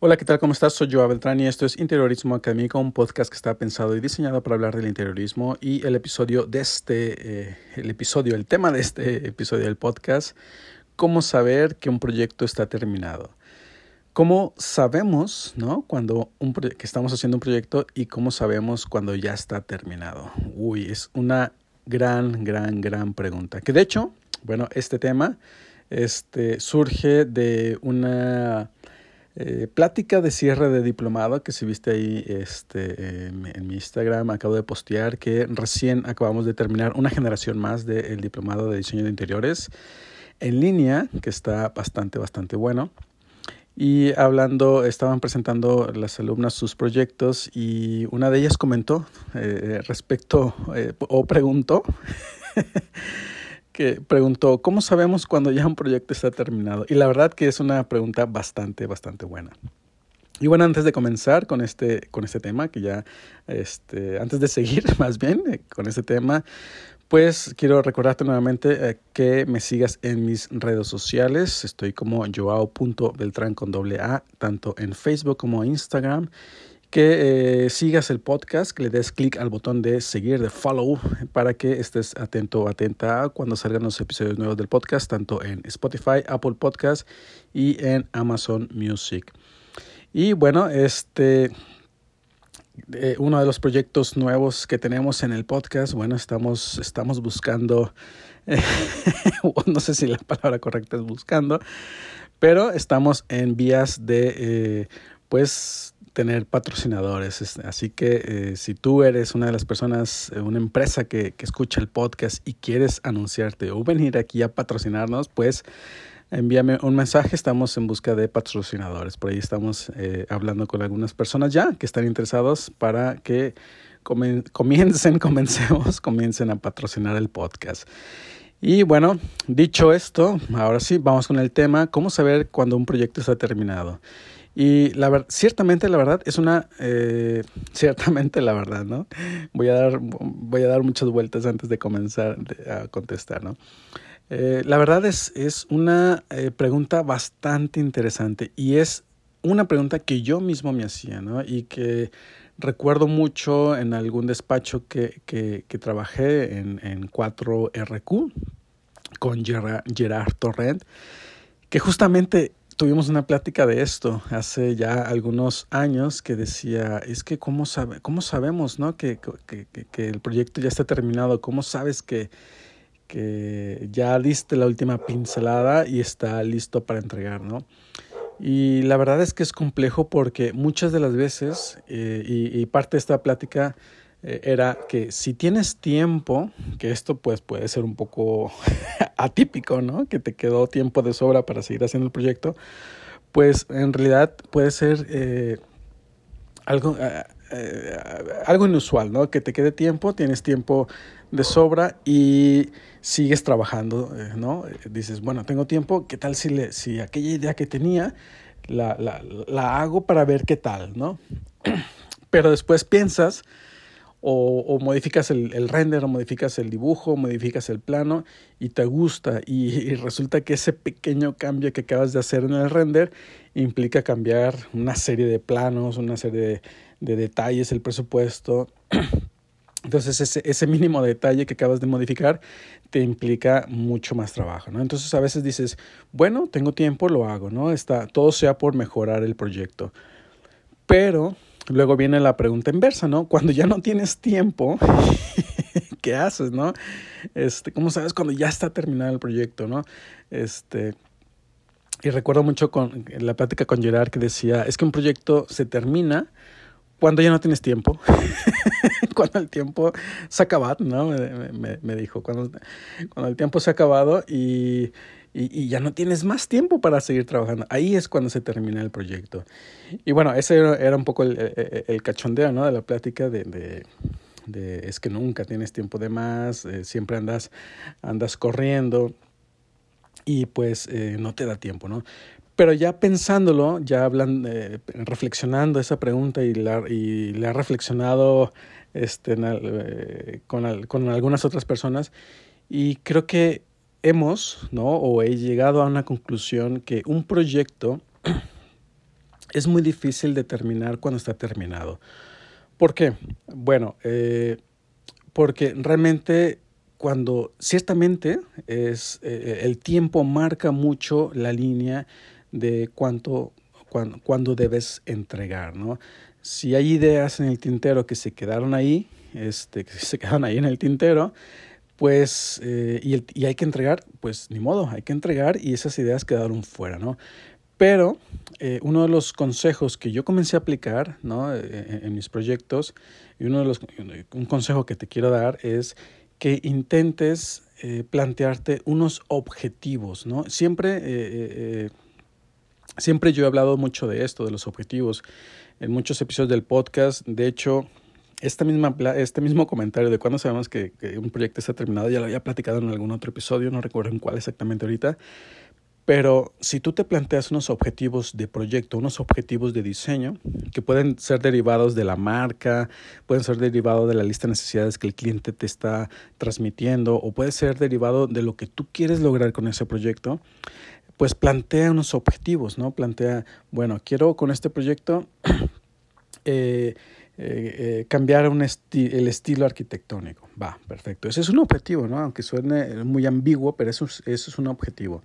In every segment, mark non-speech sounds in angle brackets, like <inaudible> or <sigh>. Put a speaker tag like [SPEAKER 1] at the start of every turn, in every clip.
[SPEAKER 1] Hola, ¿qué tal? ¿Cómo estás? Soy Joa Beltrán y esto es Interiorismo Académico, un podcast que está pensado y diseñado para hablar del interiorismo y el episodio de este, eh, el episodio, el tema de este episodio del podcast, cómo saber que un proyecto está terminado. ¿Cómo sabemos, no? Cuando un que estamos haciendo un proyecto y cómo sabemos cuando ya está terminado. Uy, es una gran, gran, gran pregunta. Que de hecho, bueno, este tema este, surge de una eh, plática de cierre de diplomado que si viste ahí este, en mi Instagram, acabo de postear que recién acabamos de terminar una generación más del diplomado de diseño de interiores en línea, que está bastante, bastante bueno. Y hablando, estaban presentando las alumnas sus proyectos y una de ellas comentó eh, respecto eh, o preguntó <laughs> que preguntó, ¿cómo sabemos cuando ya un proyecto está terminado? Y la verdad que es una pregunta bastante, bastante buena. Y bueno, antes de comenzar con este, con este tema, que ya, este, antes de seguir <laughs> más bien eh, con este tema, pues quiero recordarte nuevamente eh, que me sigas en mis redes sociales. Estoy como joao.beltrán con doble A, tanto en Facebook como Instagram que eh, sigas el podcast, que le des clic al botón de seguir, de follow, para que estés atento o atenta cuando salgan los episodios nuevos del podcast, tanto en Spotify, Apple Podcast y en Amazon Music. Y bueno, este... Eh, uno de los proyectos nuevos que tenemos en el podcast, bueno, estamos, estamos buscando, <laughs> no sé si la palabra correcta es buscando, pero estamos en vías de, eh, pues, tener patrocinadores. Así que eh, si tú eres una de las personas, eh, una empresa que, que, escucha el podcast y quieres anunciarte o venir aquí a patrocinarnos, pues envíame un mensaje. Estamos en busca de patrocinadores. Por ahí estamos eh, hablando con algunas personas ya que están interesados para que <laughs> comiencen, comencemos, comiencen a patrocinar el podcast. Y bueno, dicho esto, ahora sí, vamos con el tema, ¿cómo saber cuando un proyecto está terminado? Y la ciertamente la verdad es una, eh, <laughs> ciertamente la verdad, ¿no? Voy a dar, voy a dar muchas vueltas antes de comenzar a contestar, ¿no? Eh, la verdad es, es una eh, pregunta bastante interesante y es una pregunta que yo mismo me hacía, ¿no? Y que recuerdo mucho en algún despacho que, que, que trabajé en, en 4RQ con Gerard, Gerard Torrent, que justamente tuvimos una plática de esto hace ya algunos años que decía, es que cómo, sabe, cómo sabemos ¿no? que, que, que, el proyecto ya está terminado, cómo sabes que, que ya diste la última pincelada y está listo para entregar, ¿no? Y la verdad es que es complejo porque muchas de las veces, eh, y, y, parte de esta plática era que si tienes tiempo, que esto pues puede ser un poco <laughs> atípico, ¿no? Que te quedó tiempo de sobra para seguir haciendo el proyecto, pues en realidad puede ser eh, algo, eh, eh, algo inusual, ¿no? Que te quede tiempo, tienes tiempo de sobra y sigues trabajando, ¿no? Dices, bueno, tengo tiempo, ¿qué tal si, le, si aquella idea que tenía la, la, la hago para ver qué tal, ¿no? <clears throat> Pero después piensas o, o modificas el, el, render, o modificas el dibujo, modificas el plano y te gusta y, y, resulta que ese pequeño cambio que acabas de hacer en el render implica cambiar una serie de planos, una serie de, de detalles, el presupuesto. <clears throat> Entonces ese, ese mínimo detalle que acabas de modificar te implica mucho más trabajo, ¿no? Entonces a veces dices, bueno, tengo tiempo, lo hago, ¿no? Está, todo sea por mejorar el proyecto. Pero Luego viene la pregunta inversa, ¿no? Cuando ya no tienes tiempo, <laughs> ¿qué haces, no? Este, ¿cómo sabes cuando ya está terminado el proyecto, no? Este, y recuerdo mucho con la plática con Gerard que decía, es que un proyecto se termina cuando ya no tienes tiempo, <laughs> cuando el tiempo se ha acabado, ¿no? Me, me, me dijo, cuando, cuando el tiempo se ha acabado y y, y, ya no tienes más tiempo para seguir trabajando. Ahí es cuando se termina el proyecto. Y bueno, ese era, un poco el, el, cachondeo ¿no? de la plática de, de, es que nunca tienes tiempo de más, eh, siempre andas, andas corriendo y pues eh, no te da tiempo, ¿no? Pero ya pensándolo, ya hablan, eh, reflexionando esa pregunta y la, y la ha reflexionado este, con, con algunas otras personas y creo que hemos, ¿no? O he llegado a una conclusión que un proyecto <clears throat> es muy difícil determinar cuando está terminado. ¿Por qué? Bueno, eh, porque realmente cuando ciertamente es eh, el tiempo marca mucho la línea de cuánto cuando, debes entregar, ¿no? Si hay ideas en el tintero que se quedaron ahí, este, que se <laughs> quedaron ahí en el tintero, pues, eh, y, y, hay que entregar, pues ni modo, hay que entregar y esas ideas quedaron fuera, ¿no? Pero eh, uno de los consejos que yo comencé a aplicar ¿no? Eh, en, mis proyectos, y uno de los, un consejo que te quiero dar es que intentes eh, plantearte unos objetivos, ¿no? Siempre, siempre yo he hablado mucho de esto, de los objetivos, en muchos episodios del podcast. De hecho, esta misma, este mismo comentario de cuando sabemos que, que un proyecto está terminado, ya lo había platicado en algún otro episodio, no recuerdo en cuál exactamente ahorita, pero si tú te planteas unos objetivos de proyecto, unos objetivos de diseño, que pueden ser derivados de la marca, pueden ser derivados de la lista de necesidades que el cliente te está transmitiendo, o puede ser derivado de lo que tú quieres lograr con ese proyecto, pues plantea unos objetivos, ¿no? Plantea, bueno, quiero con este proyecto <clears throat> eh, eh, cambiar el estilo arquitectónico. Va, perfecto. Ese es un objetivo, ¿no? Aunque suene muy ambiguo, pero eso, eso es un objetivo.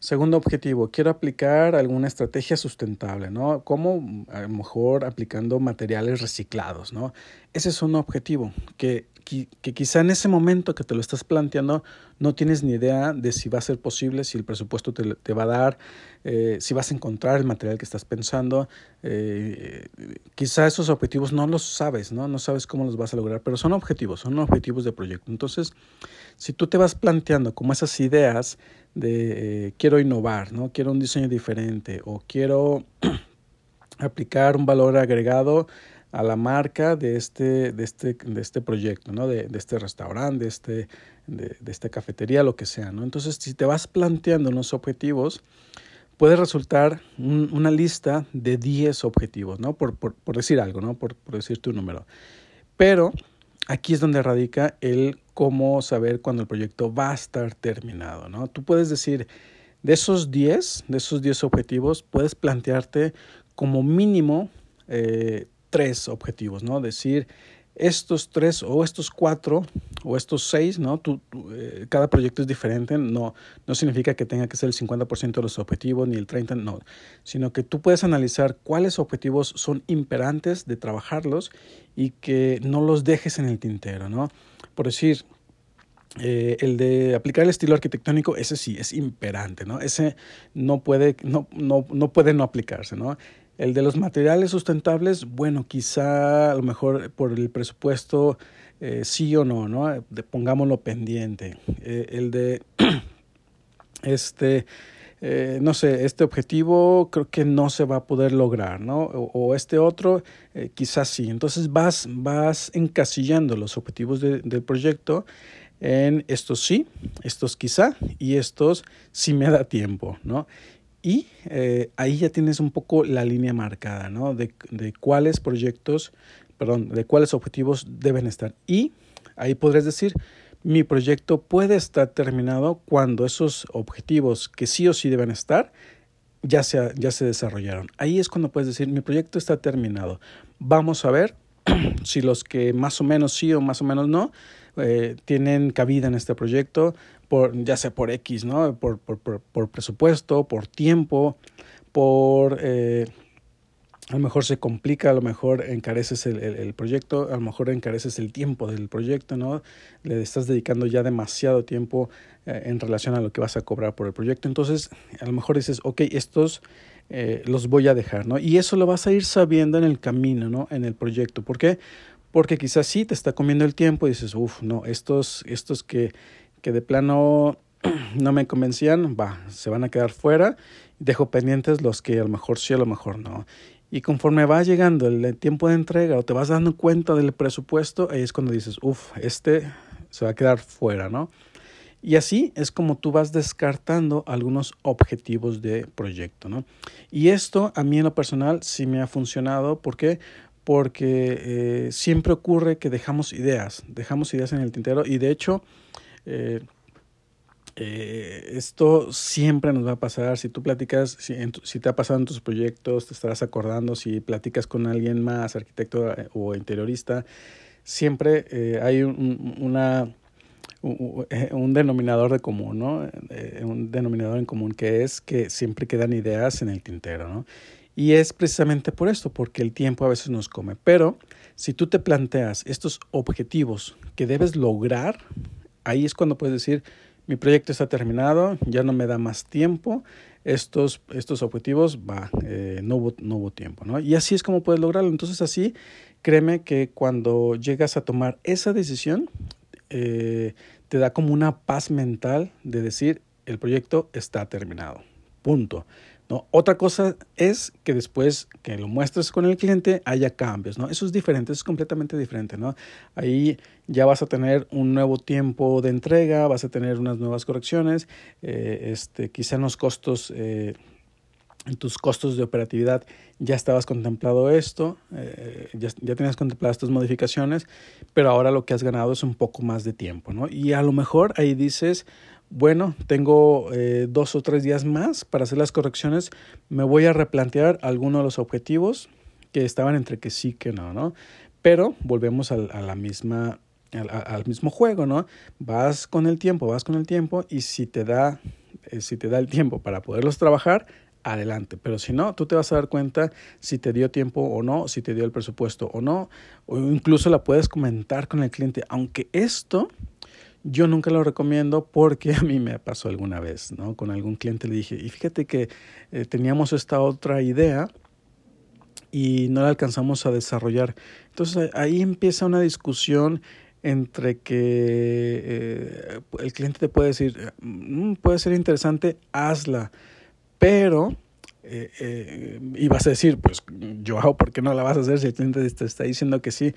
[SPEAKER 1] Segundo objetivo, quiero aplicar alguna estrategia sustentable, ¿no? Como a lo mejor aplicando materiales reciclados, ¿no? Ese es un objetivo que, que, quizá en ese momento que te lo estás planteando no tienes ni idea de si va a ser posible, si el presupuesto te, te va a dar, eh, si vas a encontrar el material que estás pensando. Eh, quizá esos objetivos no los sabes, ¿no? No sabes cómo los vas a lograr, pero son objetivos, son objetivos de proyecto. Entonces, si tú te vas planteando como esas ideas, de eh, quiero innovar, ¿no? Quiero un diseño diferente o quiero <clears throat> aplicar un valor agregado a la marca de este, de este, de este proyecto, ¿no? De, de este restaurante, de, este, de, de, esta cafetería, lo que sea, ¿no? Entonces, si te vas planteando unos objetivos, puede resultar una lista de 10 objetivos, ¿no? Por, por, por decir algo, ¿no? Por, por decirte un número. Pero aquí es donde radica el cómo saber cuándo el proyecto va a estar terminado, ¿no? Tú puedes decir, de esos 10, de esos 10 objetivos, puedes plantearte como mínimo eh, tres objetivos, ¿no? Decir, estos tres o estos cuatro o estos seis, ¿no? Tú, eh, cada proyecto es diferente, no, no significa que tenga que ser el 50% de los objetivos ni el 30%, no, sino que tú puedes analizar cuáles objetivos son imperantes de trabajarlos y que no los dejes en el tintero, ¿no? Por decir, eh, el de aplicar el estilo arquitectónico, ese sí es imperante, ¿no? Ese no puede no, no, no puede no aplicarse, ¿no? El de los materiales sustentables, bueno, quizá a lo mejor por el presupuesto eh, sí o no, ¿no? Pongámoslo pendiente. Eh, el de <clears throat> este, eh, no sé, este objetivo creo que no se va a poder lograr, ¿no? O, este otro, quizás sí. Entonces vas, vas encasillando los objetivos de, del proyecto en estos sí, estos quizá y estos sí me da tiempo, ¿no? Y eh, ahí ya tienes un poco la línea marcada, ¿no? De, de, cuáles proyectos, perdón, de cuáles objetivos deben estar. Y ahí podrías decir, mi proyecto puede estar terminado cuando esos objetivos que sí o sí deben estar ya se, ya se desarrollaron. Ahí es cuando puedes decir, mi proyecto está terminado. Vamos a ver <clears throat> si los que más o menos sí o más o menos no eh, tienen cabida en este proyecto por, ya sea por X, ¿no? Por, por, por, por presupuesto, por tiempo, por... Eh, a lo mejor se complica, a lo mejor encareces el, el, proyecto, a lo mejor encareces el tiempo del proyecto, ¿no? Le estás dedicando ya demasiado tiempo eh, en relación a lo que vas a cobrar por el proyecto. Entonces, a lo mejor dices, ok, estos eh, los voy a dejar, ¿no? Y eso lo vas a ir sabiendo en el camino, ¿no? En el proyecto. ¿Por qué? Porque quizás sí te está comiendo el tiempo y dices, uff, no, estos, estos que que de plano <clears throat> no me convencían, va, se van a quedar fuera. Dejo pendientes los que a lo mejor sí, a lo mejor no. Y conforme va llegando el tiempo de entrega o te vas dando cuenta del presupuesto, ahí es cuando dices, uff, este se va a quedar fuera, ¿no? Y así es como tú vas descartando algunos objetivos de proyecto, ¿no? Y esto a mí en lo personal sí me ha funcionado. ¿Por qué? Porque eh, siempre ocurre que dejamos ideas, dejamos ideas en el tintero y de hecho eh, eh, esto siempre nos va a pasar. Si tú platicas, si, si, te ha pasado en tus proyectos, te estarás acordando, si platicas con alguien más, arquitecto eh, o interiorista, siempre eh, hay un, una, un, denominador de común, ¿no? un denominador en común que es que siempre quedan ideas en el tintero, ¿no? Y es precisamente por esto, porque el tiempo a veces nos come. Pero si tú te planteas estos objetivos que debes lograr, ahí es cuando puedes decir, mi proyecto está terminado, ya no me da más tiempo, estos, estos objetivos, va, eh, no, hubo, no hubo tiempo, ¿no? Y así es como puedes lograrlo. Entonces así, créeme que cuando llegas a tomar esa decisión, eh, te da como una paz mental de decir, el proyecto está terminado, punto. ¿No? Otra cosa es que después que lo muestres con el cliente haya cambios, ¿no? Eso es diferente, eso es completamente diferente, ¿no? Ahí ya vas a tener un nuevo tiempo de entrega, vas a tener unas nuevas correcciones, eh, este, quizá en los costos... Eh, en tus costos de operatividad ya estabas contemplado esto, eh, ya, ya tenías contempladas estas modificaciones, pero ahora lo que has ganado es un poco más de tiempo, ¿no? Y a lo mejor ahí dices, bueno, tengo eh, dos o tres días más para hacer las correcciones, me voy a replantear algunos de los objetivos que estaban entre que sí que no, ¿no? Pero volvemos al, a la misma, al, mismo juego, ¿no? Vas con el tiempo, vas con el tiempo y si te da, eh, si te da el tiempo para poderlos trabajar, adelante. Pero si no, tú te vas a dar cuenta si te dio tiempo o no, si te dio el presupuesto o no, o incluso la puedes comentar con el cliente, aunque esto yo nunca lo recomiendo porque <laughs> a mí me pasó alguna vez, ¿no? Con algún cliente le dije, y fíjate que eh, teníamos esta otra idea y no la alcanzamos a desarrollar. Entonces ahí empieza una discusión entre que eh, el cliente te puede decir, mm, puede ser interesante, hazla, pero eh, y vas a decir, pues yo hago, ¿por qué no la vas a hacer si el cliente te está diciendo que sí?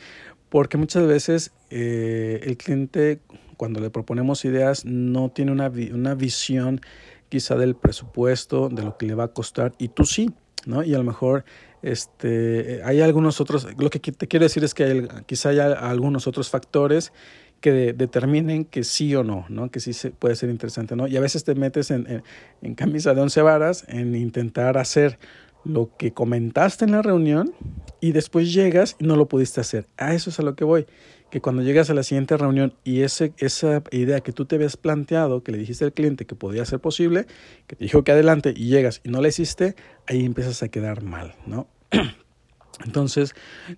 [SPEAKER 1] Porque muchas veces el cliente cuando le proponemos ideas no tiene una, una visión quizá del presupuesto, de lo que le va a costar, y tú sí, ¿no? Y a lo mejor este, hay algunos otros, lo que te quiero decir es que hay, quizá haya algunos otros factores que determinen que sí o no, ¿no? Que sí se, puede ser interesante, ¿no? Y a veces te metes en, en, en camisa de once varas en intentar hacer lo que comentaste en la reunión y después llegas y no lo pudiste hacer. A eso es a lo que voy que cuando llegas a la siguiente reunión y ese, esa idea que tú te habías planteado, que le dijiste al cliente que podía ser posible, que te dijo que adelante y llegas y no la hiciste, ahí empiezas a quedar mal, ¿no? <clears throat> Entonces,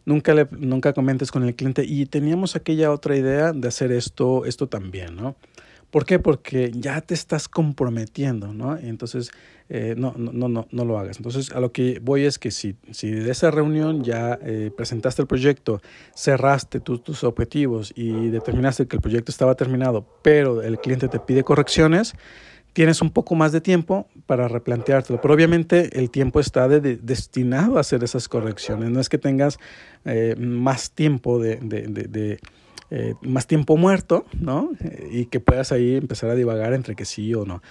[SPEAKER 1] nunca, le, nunca comentes con el cliente y teníamos aquella otra idea de hacer esto, esto también, ¿no? ¿Por qué? Porque ya te estás comprometiendo, ¿no? Entonces, eh, no, no, no, no lo hagas. Entonces, a lo que voy es que si, si de esa reunión ya eh, presentaste el proyecto, cerraste tus objetivos y determinaste que el proyecto estaba terminado, pero el cliente te pide correcciones, tienes un poco más de tiempo para replanteártelo. Pero obviamente el tiempo está destinado a hacer esas correcciones. No es que tengas eh, más tiempo de, de, de eh, más tiempo muerto, ¿no? Eh, y que puedas ahí empezar a divagar entre que sí o no.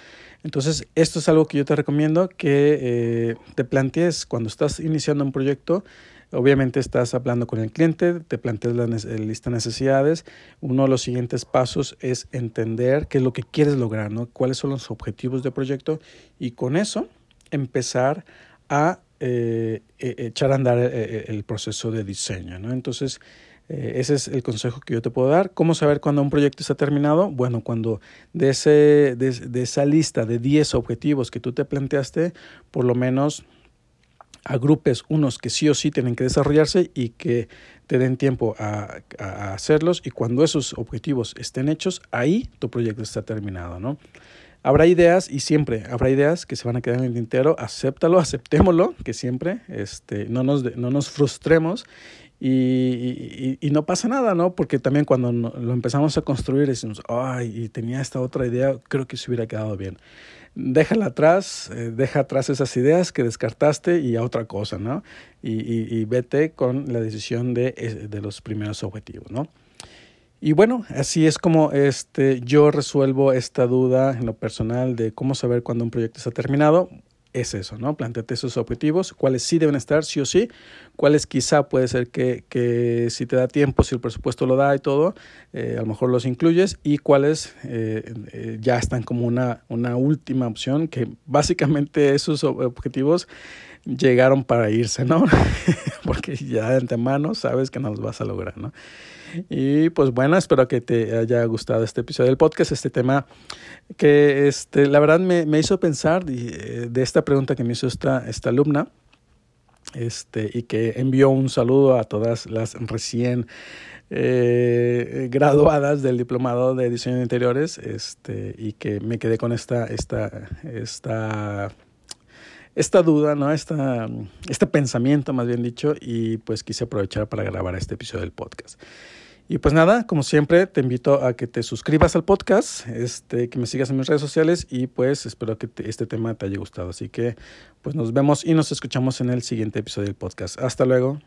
[SPEAKER 1] Entonces, esto es algo que yo te recomiendo que eh, te plantees cuando estás iniciando un proyecto. Obviamente estás hablando con el cliente, te planteas la lista de necesidades. Uno de los siguientes pasos es entender qué es lo que quieres lograr, ¿no? Cuáles son los objetivos del proyecto y con eso empezar a echar a andar el proceso de diseño, ¿no? Entonces, eh, ese es el consejo que yo te puedo dar. ¿Cómo saber cuándo un proyecto está terminado? Bueno, cuando de, ese, de, esa lista de 10 objetivos que tú te planteaste, por lo menos agrupes unos que sí o sí tienen que desarrollarse y que te den tiempo a, a, hacerlos y cuando esos objetivos estén hechos, ahí tu proyecto está terminado, ¿no? Habrá ideas y siempre habrá ideas que se van a quedar en el tintero, acéptalo, aceptémoslo, que siempre este, no, nos, no nos frustremos y, no pasa nada, ¿no? Porque también cuando lo empezamos a construir decimos, ay, y tenía esta otra idea, creo que se hubiera quedado bien. Déjala atrás, eh, deja atrás esas ideas que descartaste y a otra cosa, ¿no? Y, vete con la decisión de, de los primeros objetivos, ¿no? Y bueno, así es como este, yo resuelvo esta duda en lo personal de cómo saber cuándo un proyecto está terminado. Es eso, ¿no? Planteate esos objetivos, cuáles sí deben estar, sí o sí, cuáles quizá puede ser que, que si te da tiempo, si el presupuesto lo da y todo, eh, a lo mejor los incluyes, y cuáles eh, eh, ya están como una, una última opción, que básicamente esos objetivos llegaron para irse, ¿no? <laughs> Porque ya de antemano sabes que no los vas a lograr, ¿no? Y pues bueno, espero que te haya gustado este episodio del podcast, este tema que este, la verdad me, me hizo pensar de, de, esta pregunta que me hizo esta, esta alumna. Este, y que envió un saludo a todas las recién eh, graduadas del diplomado de diseño de interiores este, y que me quedé con esta, esta, esta esta duda, ¿no? Esta, este pensamiento, más bien dicho, y pues quise aprovechar para grabar este episodio del podcast. Y pues nada, como siempre, te invito a que te suscribas al podcast, este, que me sigas en mis redes sociales y pues espero que te, este tema te haya gustado. Así que pues nos vemos y nos escuchamos en el siguiente episodio del podcast. Hasta luego.